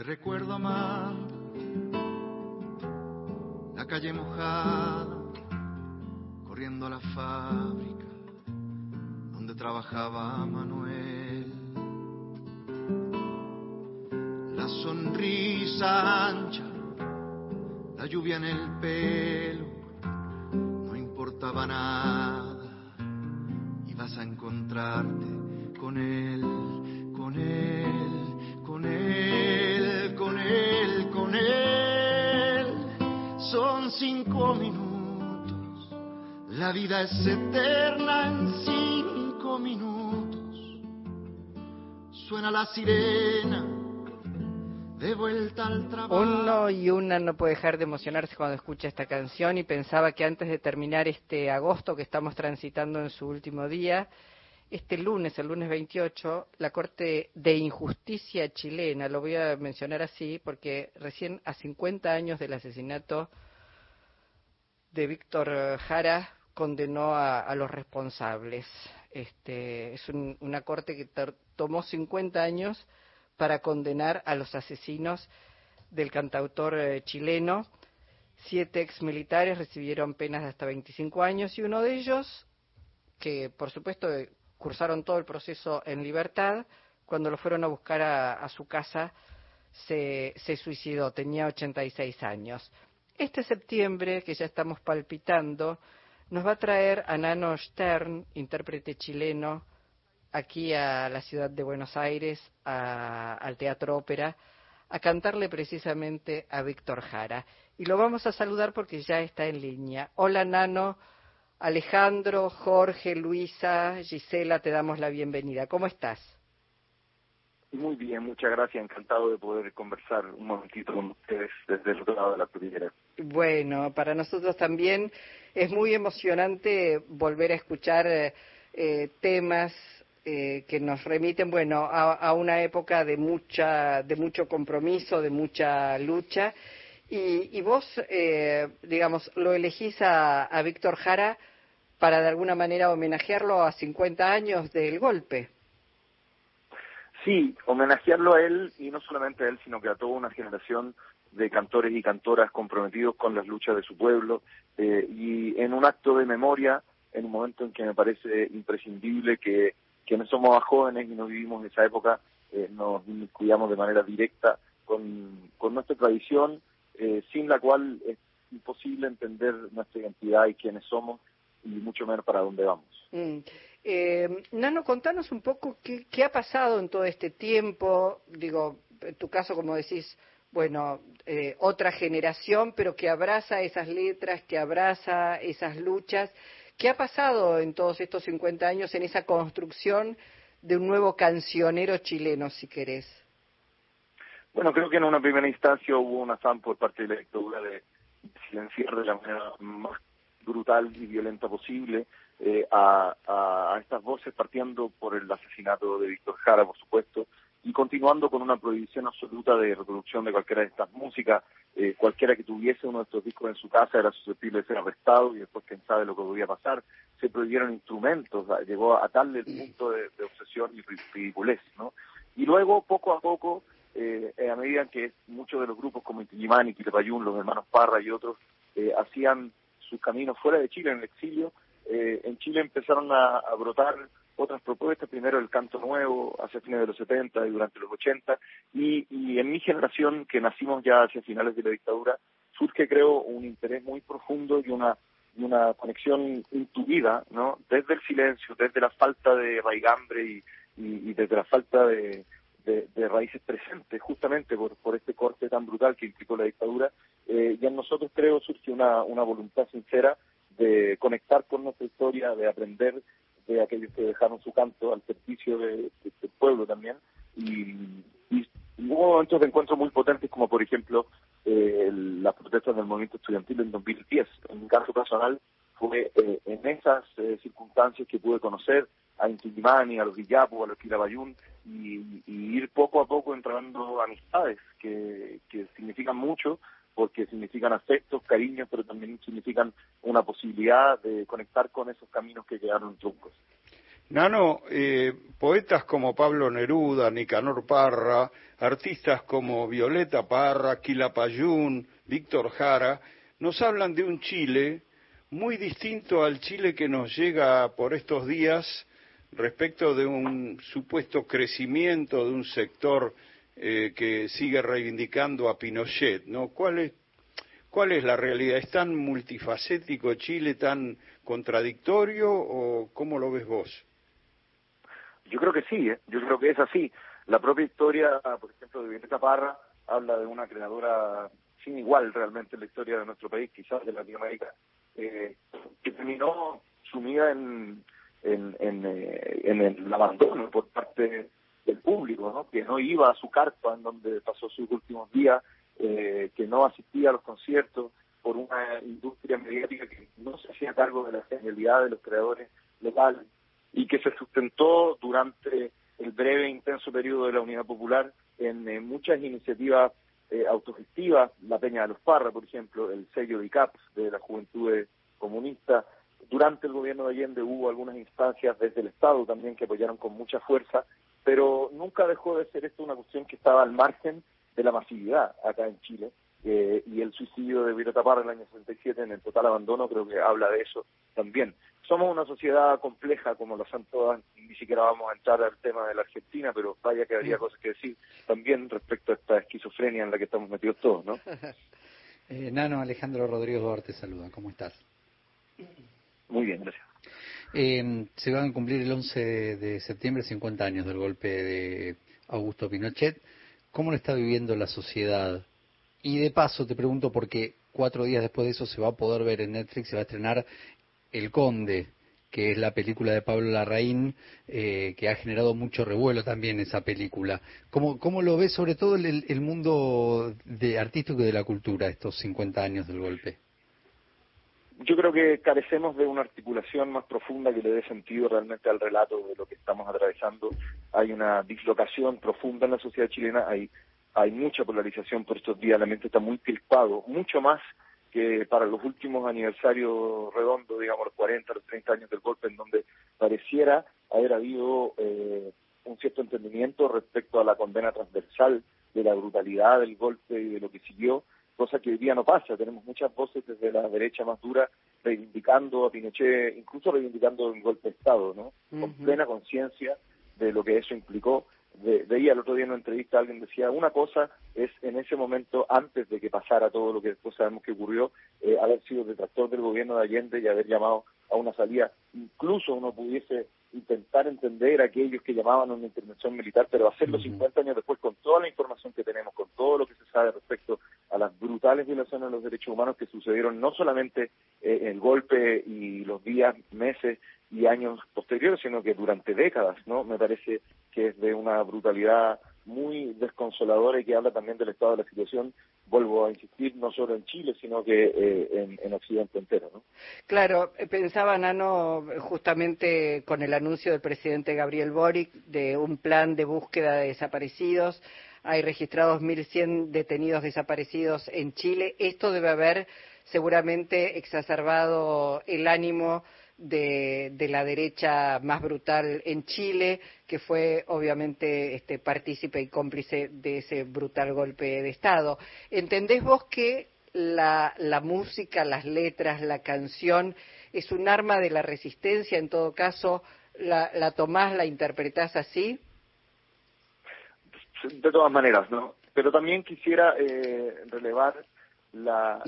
Te recuerdo amando la calle mojada, corriendo a la fábrica donde trabajaba Manuel. La sonrisa ancha, la lluvia en el pelo, no importaba nada, ibas a encontrarte la vida es eterna en cinco minutos. Suena la sirena de vuelta al trabajo. Uno y una no puede dejar de emocionarse cuando escucha esta canción y pensaba que antes de terminar este agosto que estamos transitando en su último día, este lunes, el lunes 28, la Corte de Injusticia chilena, lo voy a mencionar así porque recién a 50 años del asesinato de Víctor Jara condenó a, los responsables. Este, es un, una corte que tomó 50 años para condenar a los asesinos del cantautor eh, chileno. Siete exmilitares recibieron penas de hasta 25 años y uno de ellos, que por supuesto eh, cursaron todo el proceso en libertad, cuando lo fueron a buscar a, a su casa se, se suicidó, tenía 86 años. Este septiembre, que ya estamos palpitando, nos va a traer a Nano Stern, intérprete chileno, aquí a la ciudad de Buenos Aires, al Teatro Ópera, a cantarle precisamente a Víctor Jara. Y lo vamos a saludar porque ya está en línea. Hola Nano, Alejandro, Jorge, Luisa, Gisela, te damos la bienvenida. ¿Cómo estás? Muy bien, muchas gracias. Encantado de poder conversar un momentito con ustedes desde el otro lado de la cordillera. Bueno, para nosotros también es muy emocionante volver a escuchar eh, temas eh, que nos remiten, bueno, a, a, una época de mucha, de mucho compromiso, de mucha lucha. Y, y vos, eh, digamos, lo elegís a, a Víctor Jara para de alguna manera homenajearlo a 50 años del golpe. Sí, homenajearlo a él y no solamente a él, sino que a toda una generación de cantores y cantoras comprometidos con las luchas de su pueblo eh, y en un acto de memoria, en un momento en que me parece imprescindible que quienes somos más jóvenes y no vivimos esa época eh, nos cuidamos de manera directa con, con nuestra tradición, eh, sin la cual es imposible entender nuestra identidad y quiénes somos y mucho menos para dónde vamos. Mm. Eh, Nano, contanos un poco qué, ha pasado en todo este tiempo, digo, en tu caso, como decís, bueno, eh, otra generación, pero que abraza esas letras, que abraza esas luchas. ¿Qué ha pasado en todos estos 50 años en esa construcción de un nuevo cancionero chileno, si querés? Bueno, creo que en una primera instancia hubo un afán por parte de la dictadura de silenciar de la manera más brutal y violenta posible eh, a, a, estas voces, partiendo por el asesinato de Víctor Jara, por supuesto, y continuando con una prohibición absoluta de reproducción de cualquiera de estas músicas. Eh, cualquiera que tuviese uno de estos discos en su casa era susceptible de ser arrestado y después quién sabe lo que podía pasar. Se prohibieron instrumentos, llegó a tal el punto de, obsesión y ridiculez, ¿no? Y luego, poco a poco, eh, a medida que muchos de los grupos como Intigimani, Quilapayún, los hermanos Parra y otros eh, hacían sus caminos fuera de Chile en el exilio, eh, en Chile empezaron a, brotar otras propuestas, primero el canto nuevo hacia fines de los 70 y durante los 80, y, en mi generación, que nacimos ya hacia finales de la dictadura, surge creo un interés muy profundo y una y una conexión intuida, ¿no? Desde el silencio, desde la falta de raigambre y, y, desde la falta de, de, de, raíces presentes, justamente por, por este corte tan brutal que implicó la dictadura, eh, y en nosotros creo surge una, una voluntad sincera de conectar con nuestra historia, de aprender de aquellos que dejaron su canto al servicio de, de, del pueblo también, y, y, hubo momentos de encuentro muy potentes como por ejemplo eh, las protestas del movimiento estudiantil en 2010. En mi caso personal fue eh, en esas eh, circunstancias que pude conocer a Intimani, a los Villapu, a los Quirabayún y, y, ir poco a poco entrando amistades que, que significan mucho porque significan afectos, cariños, pero también significan una posibilidad de conectar con esos caminos que quedaron truncos. Nano, eh, poetas como Pablo Neruda, Nicanor Parra, artistas como Violeta Parra, Quilapayún, Víctor Jara, nos hablan de un Chile muy distinto al Chile que nos llega por estos días respecto de un supuesto crecimiento de un sector eh, que sigue reivindicando a Pinochet, ¿no? ¿Cuál es, ¿Cuál es la realidad? ¿Es tan multifacético Chile, tan contradictorio o cómo lo ves vos? Yo creo que sí, ¿eh? yo creo que es así. La propia historia, por ejemplo, de Violeta Parra habla de una creadora sin igual realmente en la historia de nuestro país, quizás de Latinoamérica, eh, que terminó sumida en, en, eh, en, el abandono por parte del público, ¿no? que no iba a su carpa en donde pasó sus últimos días, eh, que no asistía a los conciertos por una industria mediática que no se hacía cargo de la genialidad de los creadores locales y que se sustentó durante el breve e intenso periodo de la Unidad Popular en muchas iniciativas eh, autogestivas, la Peña de los Parra, por ejemplo, el sello de ICAPS de la Juventud Comunista. Durante el gobierno de Allende hubo algunas instancias desde el Estado también que apoyaron con mucha fuerza, pero nunca dejó de ser esto una cuestión que estaba al margen de la masividad acá en Chile eh, y el suicidio de Violeta Parra en el año 67 en el total abandono creo que habla de eso también. Somos una sociedad compleja como lo son todas, ni siquiera vamos a entrar al tema de la Argentina, pero vaya que habría cosas que decir también respecto a esta esquizofrenia en la que estamos metidos todos, ¿no? eh, Nano Alejandro Rodríguez Duarte saluda, ¿cómo estás? Muy bien, gracias. Eh, se van a cumplir el 11 de septiembre 50 años del golpe de Augusto Pinochet. ¿Cómo lo está viviendo la sociedad y de paso te pregunto porque cuatro días después de eso se va a poder ver en Netflix, se va a estrenar El Conde, que es la película de Pablo Larraín, eh, que ha generado mucho revuelo también esa película. ¿Cómo, cómo lo ves sobre todo el, el mundo de artístico y de la cultura estos 50 años del golpe? Yo creo que carecemos de una articulación más profunda que le dé sentido realmente al relato de lo que estamos atravesando. Hay una dislocación profunda en la sociedad chilena, hay hay mucha polarización por estos días, la mente está muy crispado, mucho más que para los últimos aniversarios redondos, digamos, los 40, los 30 años del golpe, en donde pareciera haber habido eh, un cierto entendimiento respecto a la condena transversal de la brutalidad del golpe y de lo que siguió, cosa que hoy día no pasa. Tenemos muchas voces desde la derecha más dura reivindicando a Pinochet, incluso reivindicando el golpe de Estado, ¿no? Con plena conciencia de lo que eso implicó veía el otro día en una entrevista alguien decía una cosa es en ese momento antes de que pasara todo lo que después sabemos que ocurrió eh, haber sido detractor del gobierno de Allende y haber llamado a una salida incluso uno pudiese intentar entender a aquellos que llamaban a una intervención militar pero hacerlo 50 años después con toda la información que tenemos con todo lo que se sabe respecto a las brutales violaciones de los derechos humanos que sucedieron no solamente eh, el golpe y los días meses y años posteriores, sino que durante décadas, ¿no? Me parece que es de una brutalidad muy desconsoladora y que habla también del estado de la situación, vuelvo a insistir, no solo en Chile, sino que eh, en, Occidente entero. ¿no? Claro, eh, pensaba, Nano, justamente con el anuncio del presidente Gabriel Boric de un plan de búsqueda de desaparecidos. Hay registrados 1.100 detenidos desaparecidos en Chile. Esto debe haber seguramente exacerbado el ánimo de, la derecha más brutal en Chile, que fue obviamente este, partícipe y cómplice de ese brutal golpe de Estado. ¿Entendés vos que la, la música, las letras, la canción es un arma de la resistencia? En todo caso, ¿la, la tomás, la interpretás así? De todas maneras, ¿no? Pero también quisiera eh, relevar la,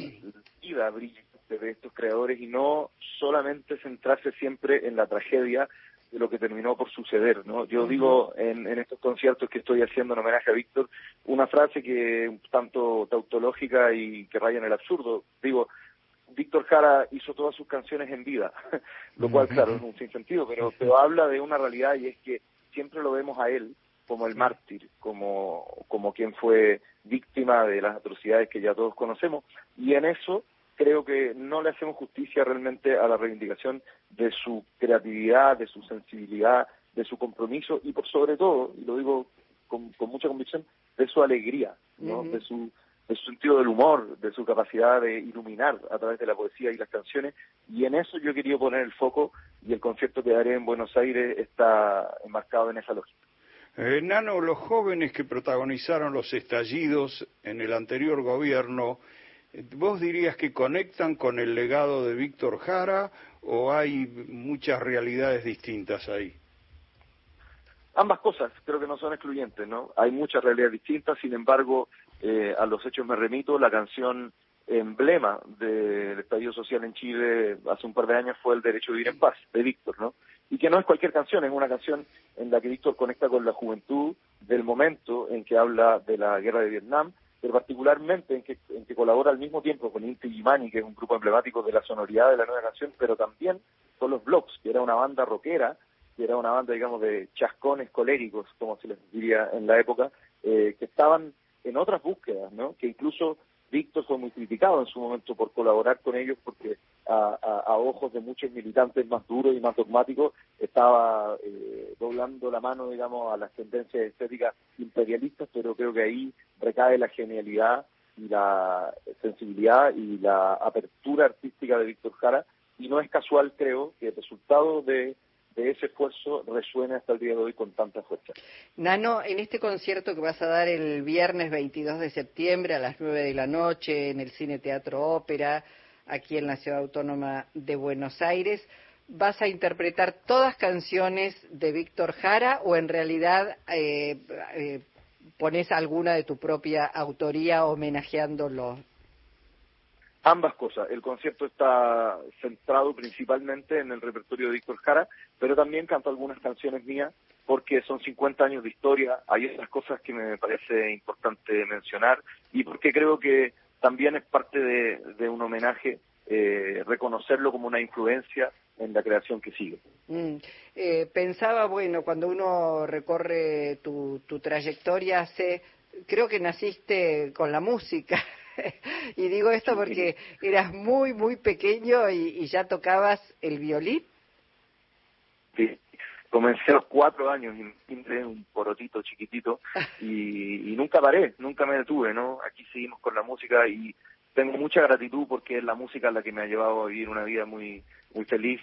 vida brillante de estos creadores y no solamente centrarse siempre en la tragedia de lo que terminó por suceder, ¿no? Yo digo en, estos conciertos que estoy haciendo en homenaje a Víctor una frase que un tanto tautológica y que raya en el absurdo. Digo, Víctor Jara hizo todas sus canciones en vida, lo cual, claro, es un sinsentido, pero, pero habla de una realidad y es que siempre lo vemos a él como el mártir, como, como quien fue víctima de las atrocidades que ya todos conocemos, y en eso creo que no le hacemos justicia realmente a la reivindicación de su creatividad, de su sensibilidad, de su compromiso y por sobre todo, y lo digo con, mucha convicción, de su alegría, ¿no? de, su, de su sentido del humor, de su capacidad de iluminar a través de la poesía y las canciones, y en eso yo querido poner el foco y el concierto que daré en Buenos Aires está enmarcado en esa lógica. Eh, Nano, los jóvenes que protagonizaron los estallidos en el anterior gobierno, ¿vos dirías que conectan con el legado de Víctor Jara o hay muchas realidades distintas ahí? Ambas cosas creo que no son excluyentes, ¿no? Hay muchas realidades distintas, sin embargo, eh, a los hechos me remito, la canción emblema del estallido social en Chile hace un par de años fue El Derecho a Vivir en Paz, de Víctor, ¿no? Y que no es cualquier canción, es una canción en la que Víctor conecta con la juventud del momento en que habla de la guerra de Vietnam, pero particularmente en que, en que colabora al mismo tiempo con Inti Gimani, que es un grupo emblemático de la sonoridad de la nueva canción, pero también con los Blocks, que era una banda rockera que era una banda, digamos, de chascones coléricos, como se les diría en la época, eh, que estaban en otras búsquedas, ¿no? Que incluso Víctor fue muy criticado en su momento por colaborar con ellos porque a, ojos de muchos militantes más duros y más dogmáticos estaba eh, doblando la mano, digamos, a las tendencias estéticas imperialistas, pero creo que ahí recae la genialidad y la sensibilidad y la apertura artística de Víctor Jara. Y no es casual, creo, que el resultado de de ese esfuerzo resuena hasta el día de hoy con tanta fuerza. Nano, en este concierto que vas a dar el viernes 22 de septiembre a las 9 de la noche en el Cine Teatro Ópera, aquí en la Ciudad Autónoma de Buenos Aires, ¿vas a interpretar todas canciones de Víctor Jara o en realidad eh, eh, pones alguna de tu propia autoría homenajeándolo? Ambas cosas. El concierto está centrado principalmente en el repertorio de Víctor Jara, pero también canto algunas canciones mías porque son 50 años de historia, hay otras cosas que me parece importante mencionar y porque creo que también es parte de, un homenaje eh, reconocerlo como una influencia en la creación que sigue. Mm. Eh, pensaba, bueno, cuando uno recorre tu, tu trayectoria, hace, creo que naciste con la música. y digo esto porque eras muy, muy pequeño y, ya tocabas el violín. Sí, comencé a los cuatro años y un porotito chiquitito y, nunca paré, nunca me detuve, ¿no? Aquí seguimos con la música y tengo mucha gratitud porque es la música la que me ha llevado a vivir una vida muy muy feliz,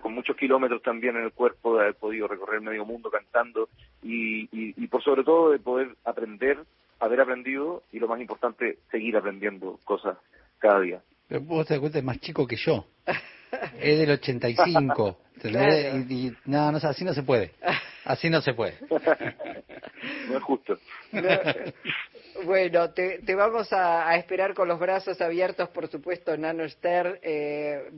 con muchos kilómetros también en el cuerpo, de haber podido recorrer medio mundo cantando y, y por sobre todo de poder aprender haber aprendido y lo más importante, seguir aprendiendo cosas cada día. Pero vos te das cuenta, es más chico que yo. es del 85. Y, y, no, no, así no se puede. Así no se puede. no es justo. bueno, te, te vamos a, esperar con los brazos abiertos, por supuesto, Nano Ster, eh,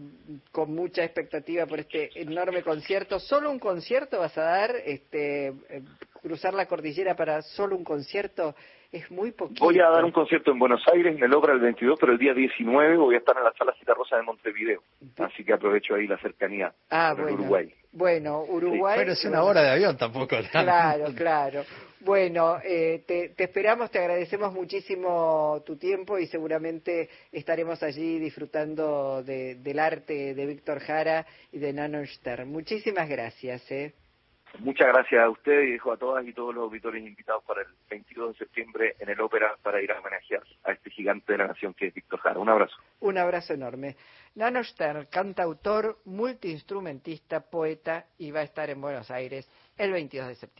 con mucha expectativa por este enorme concierto. ¿Solo un concierto vas a dar? Este, eh, cruzar la cordillera para solo un concierto es muy poquito. Voy a dar un concierto en Buenos Aires, en el Obra el 22, pero el día 19 voy a estar en la Sala Cita Rosa de Montevideo. Así que aprovecho ahí la cercanía ah, bueno. Uruguay. Bueno, Uruguay. Pero es una hora de avión tampoco. Claro, claro. Bueno, eh, te, esperamos, te agradecemos muchísimo tu tiempo y seguramente estaremos allí disfrutando del arte de Víctor Jara y de Nano Stern. Muchísimas gracias. ¿eh? Muchas gracias a usted y a todas y todos los auditores invitados para el 22 de septiembre en el Ópera para ir a homenajear a este gigante de la nación que es Víctor Jara. Un abrazo. Un abrazo enorme. Nano Stern, cantautor, multiinstrumentista, poeta y va a estar en Buenos Aires el 22 de septiembre.